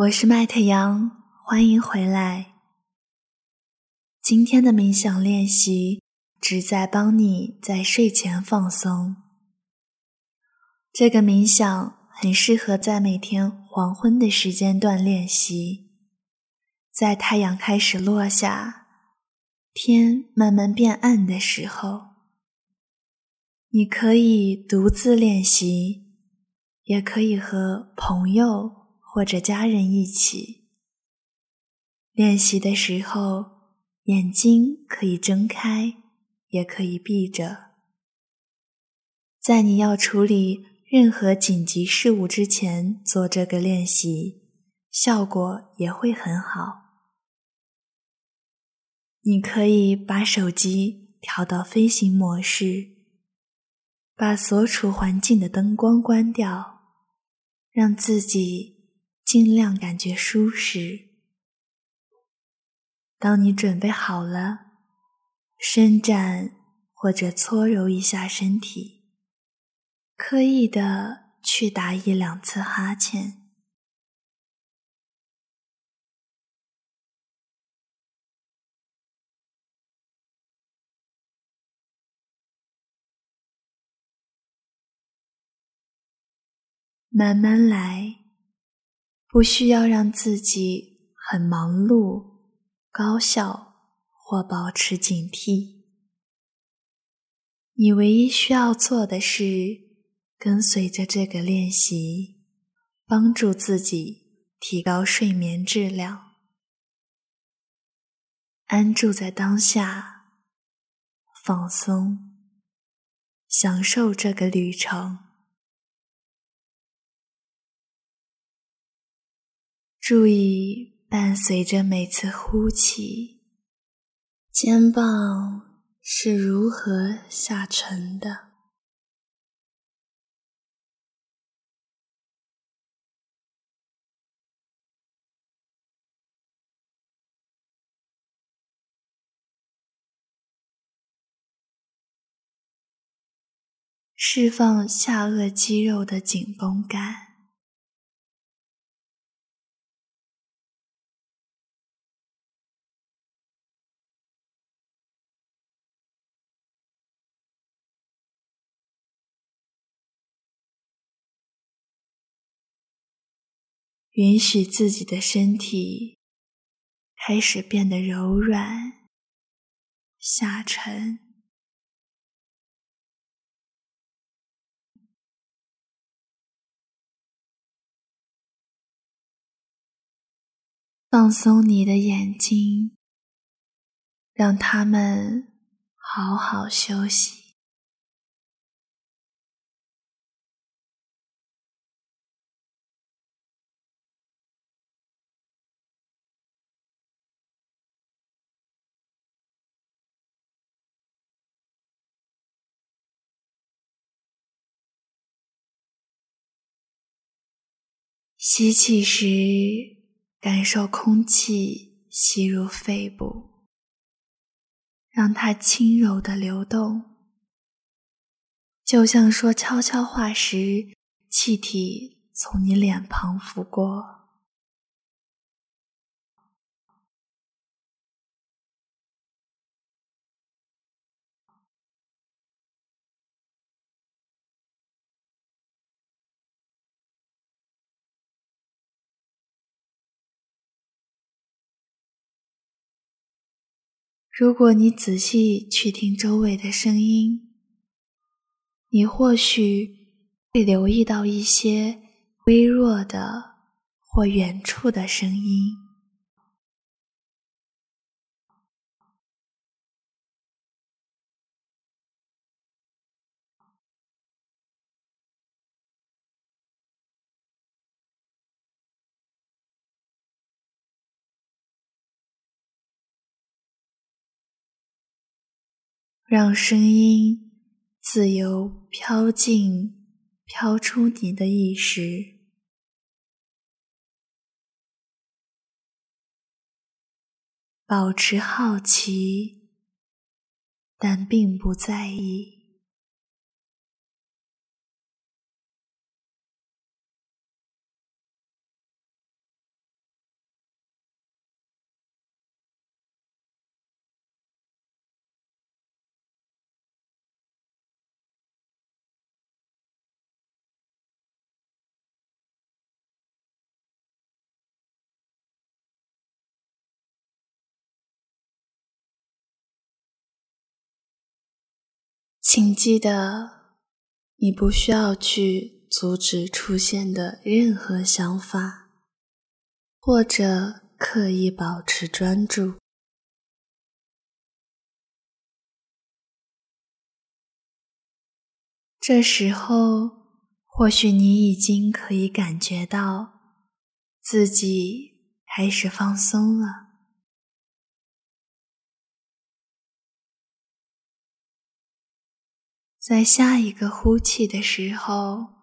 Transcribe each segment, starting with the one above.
我是麦特杨，欢迎回来。今天的冥想练习旨在帮你在睡前放松。这个冥想很适合在每天黄昏的时间段练习，在太阳开始落下、天慢慢变暗的时候。你可以独自练习，也可以和朋友。或者家人一起练习的时候，眼睛可以睁开，也可以闭着。在你要处理任何紧急事务之前做这个练习，效果也会很好。你可以把手机调到飞行模式，把所处环境的灯光关掉，让自己。尽量感觉舒适。当你准备好了，伸展或者搓揉一下身体，刻意的去打一两次哈欠。慢慢来。不需要让自己很忙碌、高效或保持警惕。你唯一需要做的是跟随着这个练习，帮助自己提高睡眠质量，安住在当下，放松，享受这个旅程。注意，伴随着每次呼气，肩膀是如何下沉的，释放下颚肌肉的紧绷感。允许自己的身体开始变得柔软、下沉，放松你的眼睛，让他们好好休息。吸气时，感受空气吸入肺部，让它轻柔的流动，就像说悄悄话时，气体从你脸庞拂过。如果你仔细去听周围的声音，你或许会留意到一些微弱的或远处的声音。让声音自由飘进、飘出你的意识，保持好奇，但并不在意。请记得，你不需要去阻止出现的任何想法，或者刻意保持专注。这时候，或许你已经可以感觉到自己开始放松了。在下一个呼气的时候，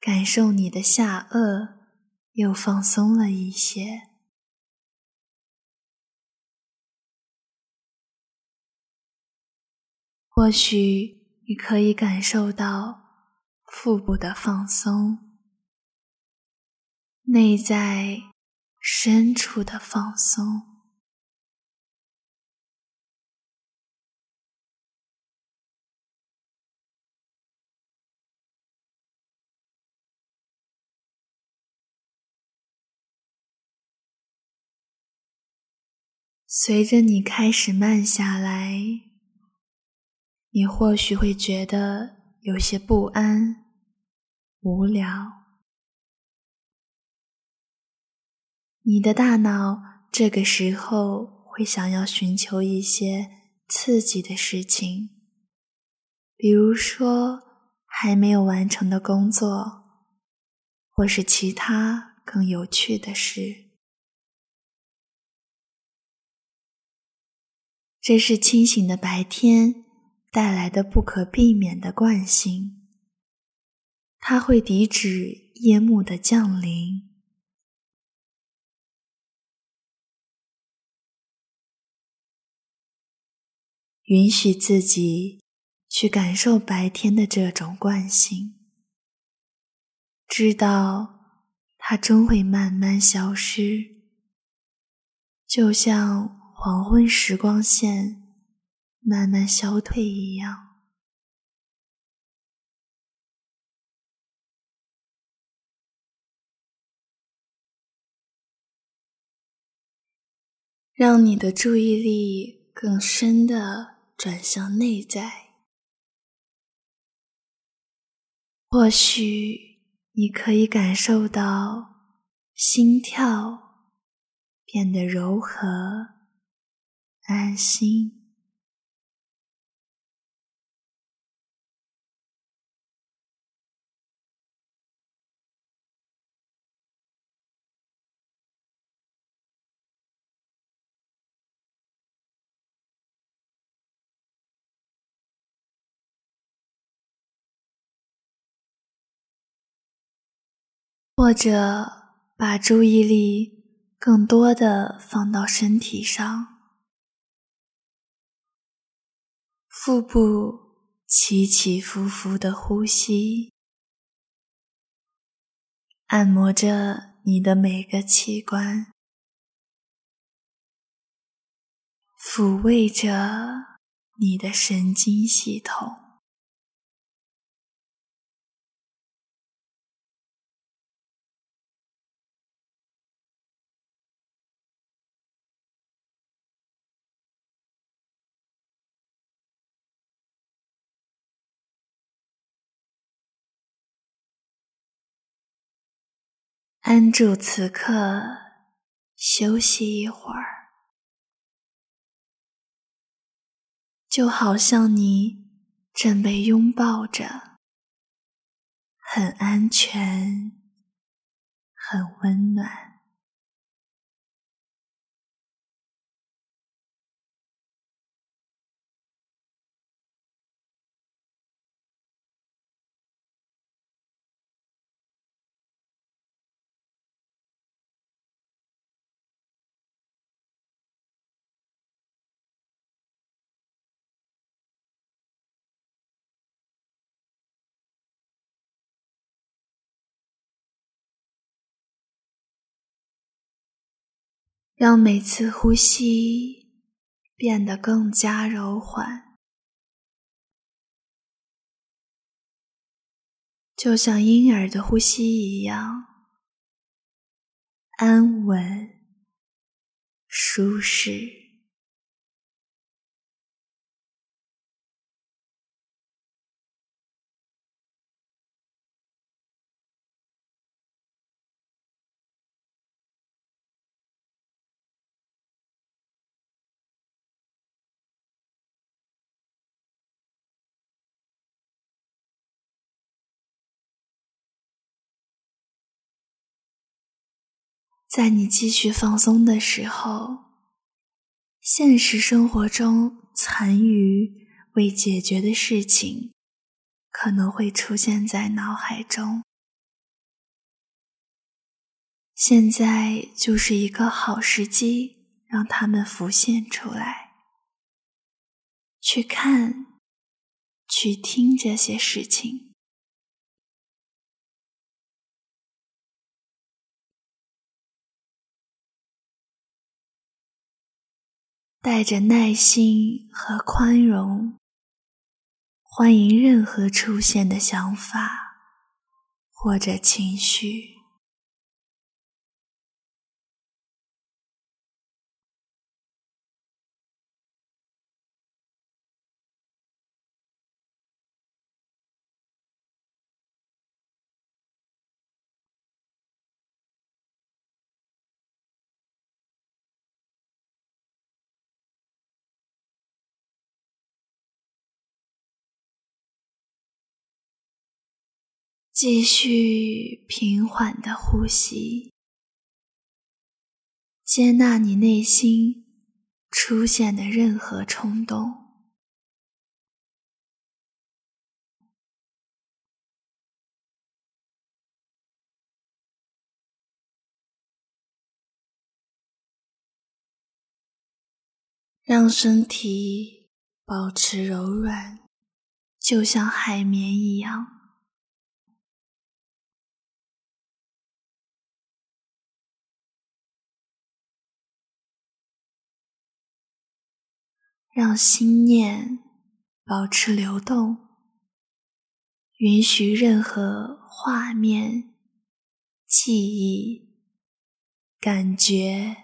感受你的下颚又放松了一些。或许。你可以感受到腹部的放松，内在深处的放松。随着你开始慢下来。你或许会觉得有些不安、无聊，你的大脑这个时候会想要寻求一些刺激的事情，比如说还没有完成的工作，或是其他更有趣的事。这是清醒的白天。带来的不可避免的惯性，它会抵止夜幕的降临，允许自己去感受白天的这种惯性，知道它终会慢慢消失，就像黄昏时光线。慢慢消退一样，让你的注意力更深的转向内在。或许你可以感受到心跳变得柔和、安心。或者把注意力更多的放到身体上，腹部起起伏伏的呼吸，按摩着你的每个器官，抚慰着你的神经系统。安住此刻，休息一会儿，就好像你正被拥抱着，很安全，很温暖。让每次呼吸变得更加柔缓，就像婴儿的呼吸一样安稳、舒适。在你继续放松的时候，现实生活中残余未解决的事情可能会出现在脑海中。现在就是一个好时机，让他们浮现出来，去看，去听这些事情。带着耐心和宽容，欢迎任何出现的想法或者情绪。继续平缓的呼吸，接纳你内心出现的任何冲动，让身体保持柔软，就像海绵一样。让心念保持流动，允许任何画面、记忆、感觉、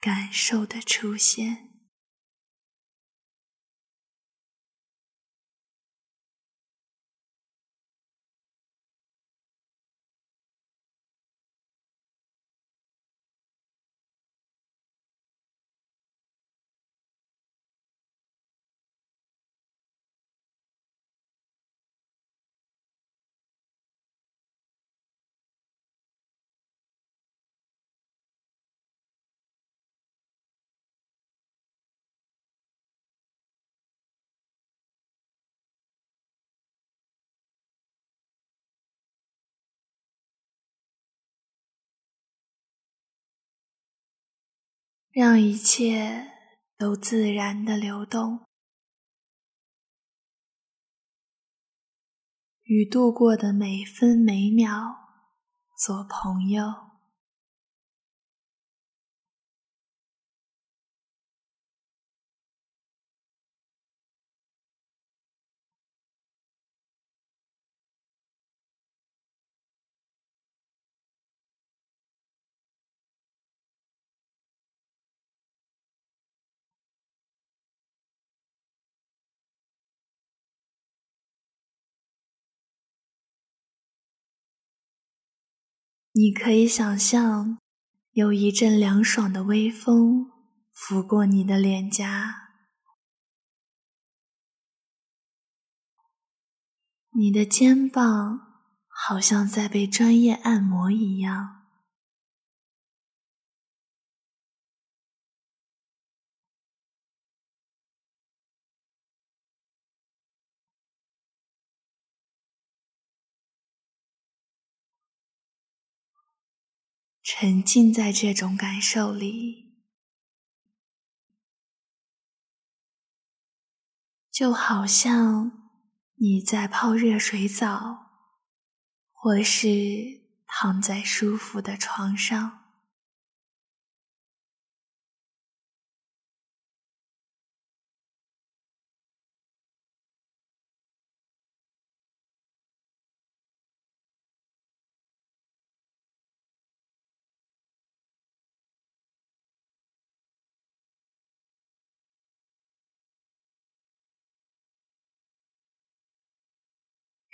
感受的出现。让一切都自然的流动，与度过的每分每秒做朋友。你可以想象，有一阵凉爽的微风拂过你的脸颊，你的肩膀好像在被专业按摩一样。沉浸在这种感受里，就好像你在泡热水澡，或是躺在舒服的床上。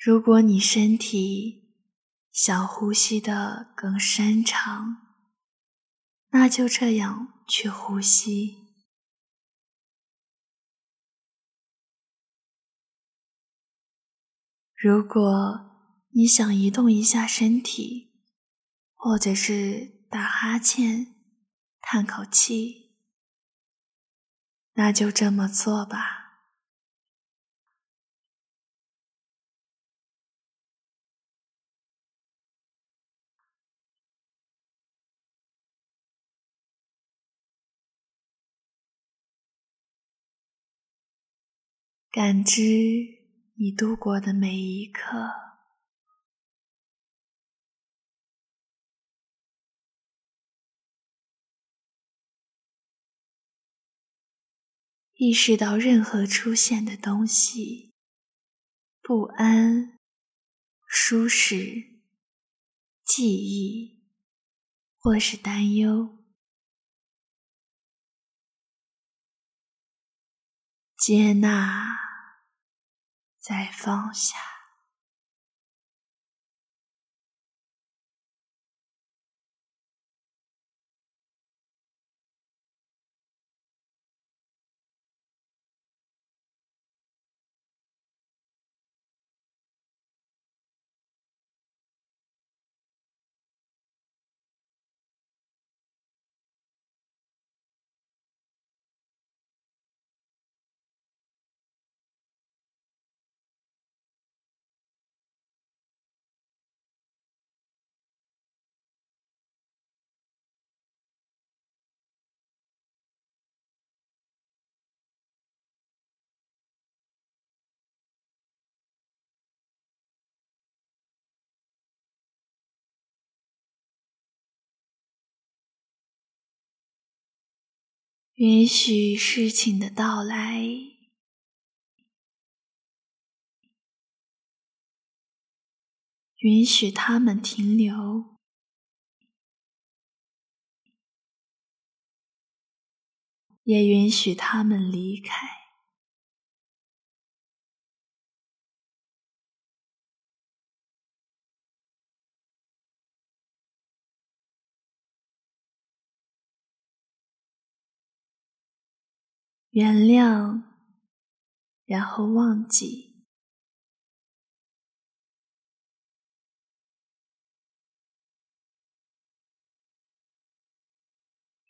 如果你身体想呼吸的更深长，那就这样去呼吸。如果你想移动一下身体，或者是打哈欠、叹口气，那就这么做吧。感知你度过的每一刻，意识到任何出现的东西，不安、舒适、记忆，或是担忧。接纳，再放下。允许事情的到来，允许他们停留，也允许他们离开。原谅，然后忘记，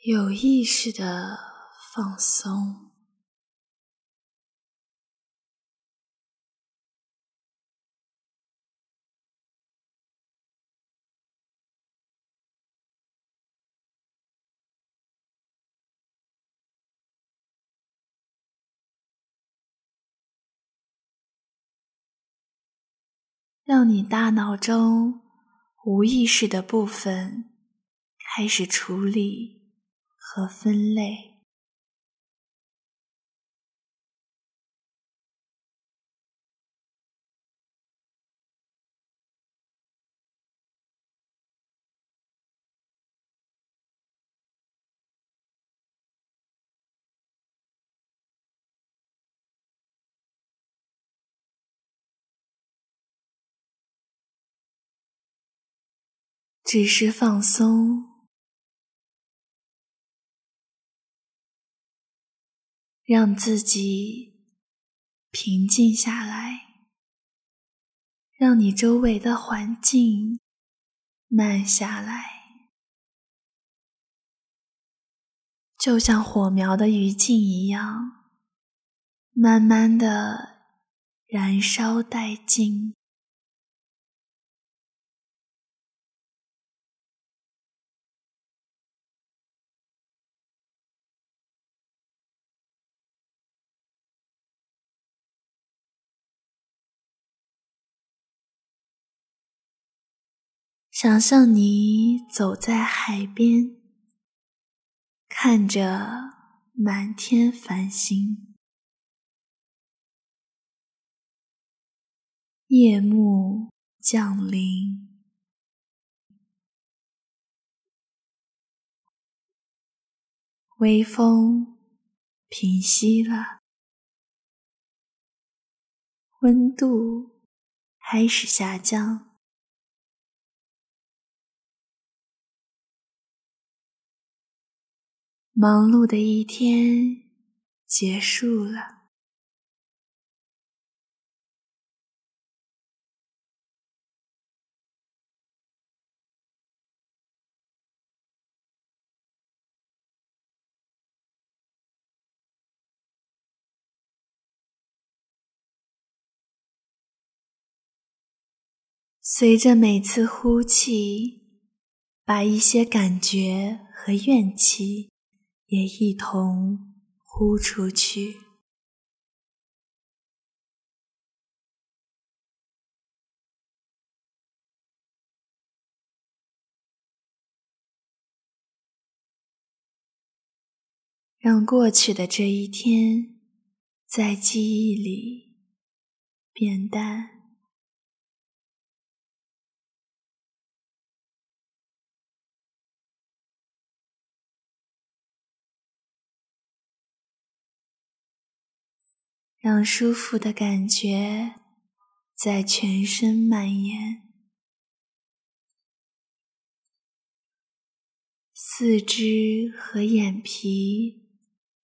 有意识的放松。让你大脑中无意识的部分开始处理和分类。只是放松，让自己平静下来，让你周围的环境慢下来，就像火苗的余烬一样，慢慢的燃烧殆尽。想象你走在海边，看着满天繁星，夜幕降临，微风平息了，温度开始下降。忙碌的一天结束了。随着每次呼气把一些感觉和怨气也一同呼出去，让过去的这一天在记忆里变淡。让舒服的感觉在全身蔓延，四肢和眼皮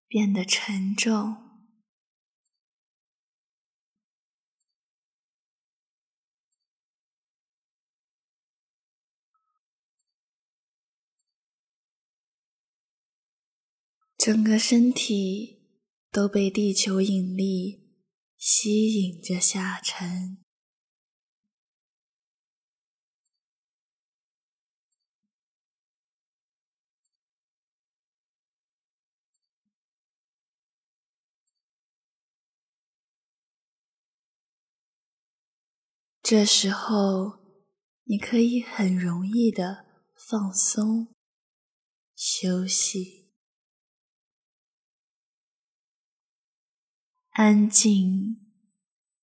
变得沉重，整个身体。都被地球引力吸引着下沉。这时候，你可以很容易的放松、休息。安静、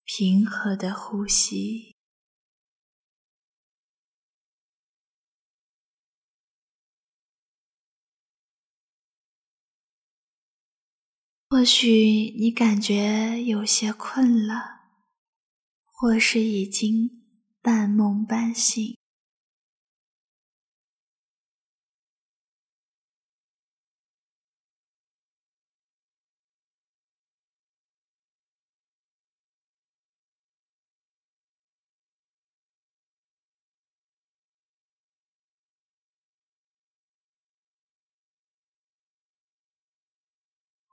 平和的呼吸。或许你感觉有些困了，或是已经半梦半醒。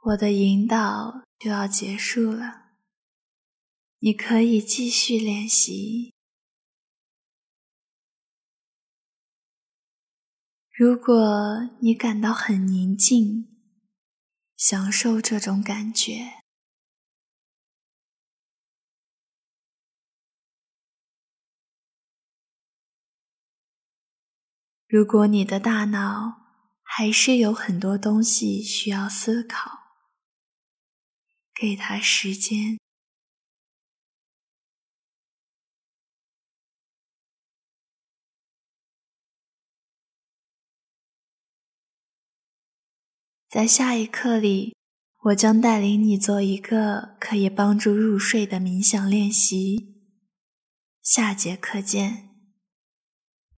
我的引导就要结束了，你可以继续练习。如果你感到很宁静，享受这种感觉；如果你的大脑还是有很多东西需要思考。给他时间，在下一课里，我将带领你做一个可以帮助入睡的冥想练习。下节课见。